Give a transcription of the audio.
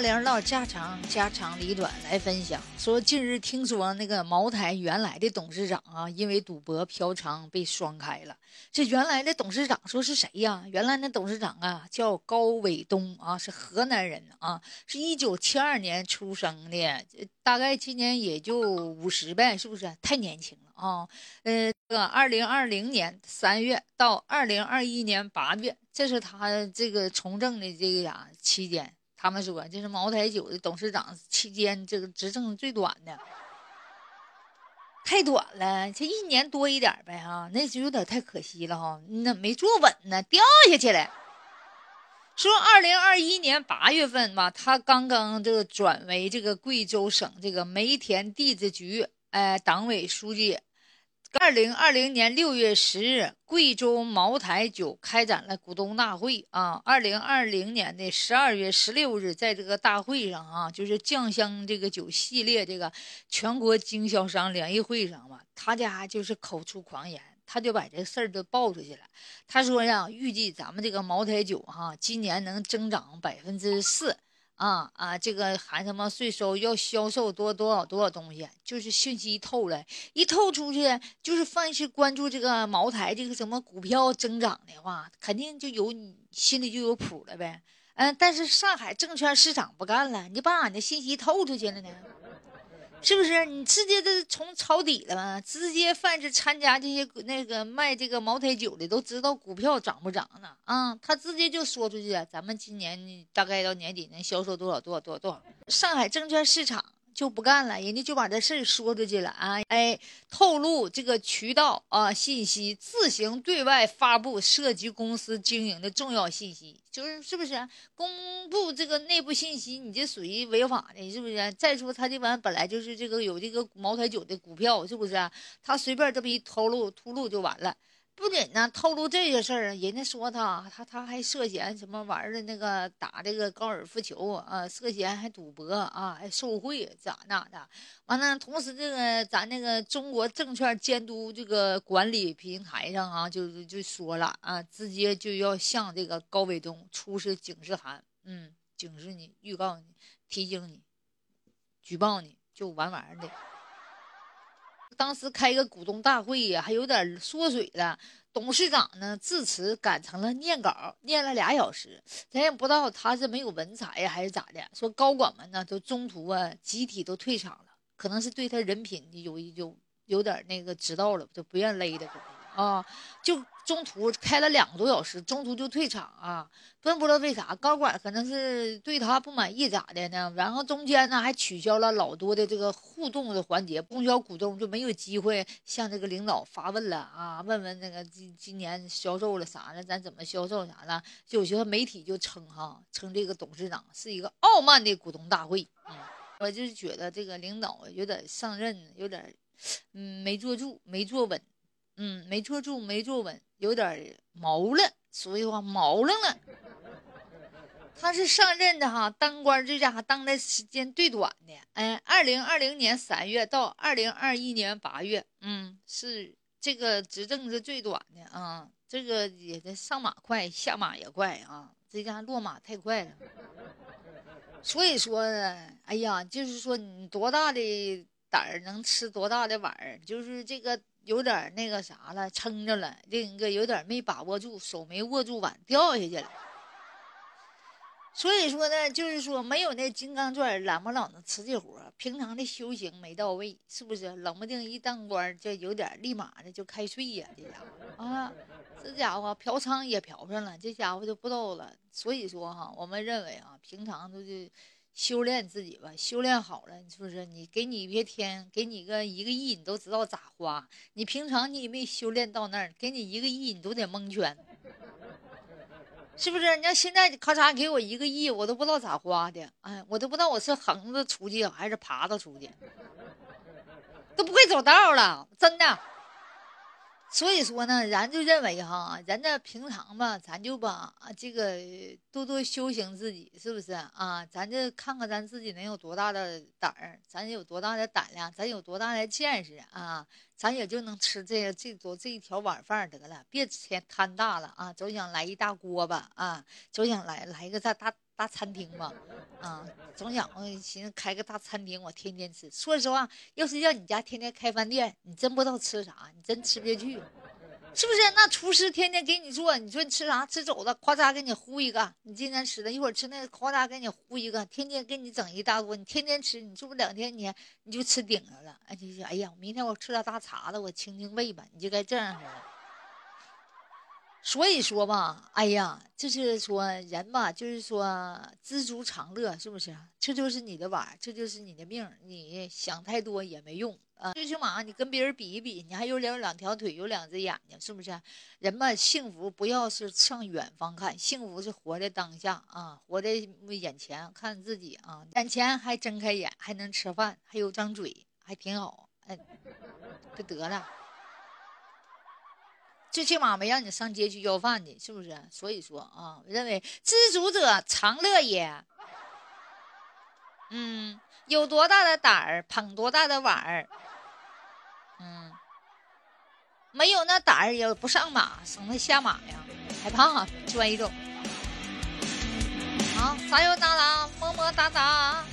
大玲唠家常，家长里短来分享。说近日听说那个茅台原来的董事长啊，因为赌博嫖娼被双开了。这原来的董事长说是谁呀？原来那董事长啊叫高伟东啊，是河南人啊，是一九七二年出生的，大概今年也就五十呗，是不是？太年轻了啊。呃，这个二零二零年三月到二零二一年八月，这是他这个从政的这个呀期间。他们说这是茅台酒的董事长期间这个执政最短的，太短了，这一年多一点呗哈，那就有点太可惜了哈，那没坐稳呢，掉下去了。说二零二一年八月份吧，他刚刚这个转为这个贵州省这个煤田地质局哎党委书记。二零二零年六月十日，贵州茅台酒开展了股东大会啊。二零二零年的十二月十六日，在这个大会上啊，就是酱香这个酒系列这个全国经销商联谊会上嘛，他家就是口出狂言，他就把这事儿都爆出去了。他说呀，预计咱们这个茅台酒哈，今年能增长百分之四。啊啊，这个含什么税收要销售多多少多少东西，就是信息一透了，一透出去，就是凡是关注这个茅台这个什么股票增长的话，肯定就有你心里就有谱了呗。嗯，但是上海证券市场不干了，你把俺的信息透出去了呢。是不是你直接这从抄底了吗？直接凡是参加这些那个卖这个茅台酒的都知道股票涨不涨呢？啊，他直接就说出去，咱们今年大概到年底能销售多少多少多少多少？上海证券市场。就不干了，人家就把这事儿说出去了啊！哎，透露这个渠道啊信息，自行对外发布涉及公司经营的重要信息，就是是不是公布这个内部信息？你这属于违法的，是不是？再说他这玩意本来就是这个有这个茅台酒的股票，是不是？他随便这么一透露秃露就完了。不仅呢透露这些事儿啊，人家说他他他还涉嫌什么玩意儿的那个打这个高尔夫球啊，涉嫌还赌博啊，还受贿咋那的。完了，同时这个咱那个中国证券监督这个管理平台上啊，就就说了啊，直接就要向这个高伟东出示警示函，嗯，警示你，预告你，提醒你，举报你，就完完的。当时开个股东大会呀，还有点缩水了。董事长呢致辞赶成了念稿，念了俩小时，咱也不知道他是没有文采呀，还是咋的。说高管们呢都中途啊集体都退场了，可能是对他人品有有有点那个知道了，就不愿勒的。啊，就中途开了两个多小时，中途就退场啊，真不知道为啥，高管可能是对他不满意咋的呢？然后中间呢还取消了老多的这个互动的环节，中小股东就没有机会向这个领导发问了啊，问问那个今今年销售了啥了，咱怎么销售啥的，有些媒体就称哈，称这个董事长是一个傲慢的股东大会。嗯，我就是觉得这个领导有点上任有点，嗯，没坐住，没坐稳。嗯，没坐住，没坐稳，有点毛了。所以话毛愣了。他是上任的哈，当官这家伙当的时间最短的。哎，二零二零年三月到二零二一年八月，嗯，是这个执政是最短的啊。这个也得上马快，下马也快啊。这家落马太快了。所以说呢，哎呀，就是说你多大的胆儿能吃多大的碗儿，就是这个。有点那个啥了，撑着了；另一个有点没把握住，手没握住碗，掉下去了。所以说呢，就是说没有那金刚钻，揽不了那瓷器活。平常的修行没到位，是不是？冷不丁一当官，就有点立马的就开税呀，这家伙啊，这家伙嫖娼也嫖上了，这家伙就不道了。所以说哈，我们认为啊，平常都是。修炼自己吧，修炼好了，是不是？你给你一天，给你个一个亿，你都知道咋花。你平常你也没修炼到那儿，给你一个亿，你都得蒙圈，是不是？你要现在咔嚓给我一个亿，我都不知道咋花的。哎，我都不知道我是横着出去还是爬着出去，都不会走道了，真的。所以说呢，咱就认为哈，人这平常吧，咱就把这个多多修行自己，是不是啊？咱就看看咱自己能有多大的胆儿，咱有多大的胆量，咱有多大的见识啊？咱也就能吃这个这多这一条晚饭得了，别添贪大了啊！总想来一大锅吧啊，总想来来一个大大。大餐厅嘛，啊，总想我寻思开个大餐厅，我天天吃。说实话，要是让你家天天开饭店，你真不知道吃啥，你真吃不下去。是不是？那厨师天天给你做，你说你吃啥？吃肘子，夸嚓给你呼一个。你今天吃的，一会儿吃那个，夸嚓给你呼一个。天天给你整一大锅，你天天吃，你是不是两天你你就吃顶着了？哎，就哎呀，明天我吃点大碴子，我清清胃吧。你就该这样式的。所以说吧，哎呀，就是说人吧，就是说知足常乐，是不是？这就是你的碗，这就是你的命。你想太多也没用。啊，最起码你跟别人比一比，你还有两两条腿，有两只眼睛，是不是？人嘛，幸福不要是向远方看，幸福是活在当下啊，活在眼前，看自己啊，眼前还睁开眼，还能吃饭，还有张嘴，还挺好，哎，就得了。最起码没让你上街去要饭的，是不是？所以说啊，我认为知足者常乐也。嗯，有多大的胆儿，捧多大的碗儿。嗯，没有那胆儿也不上马，省得下马呀，害怕摔着。好，加油，当当，么么哒哒。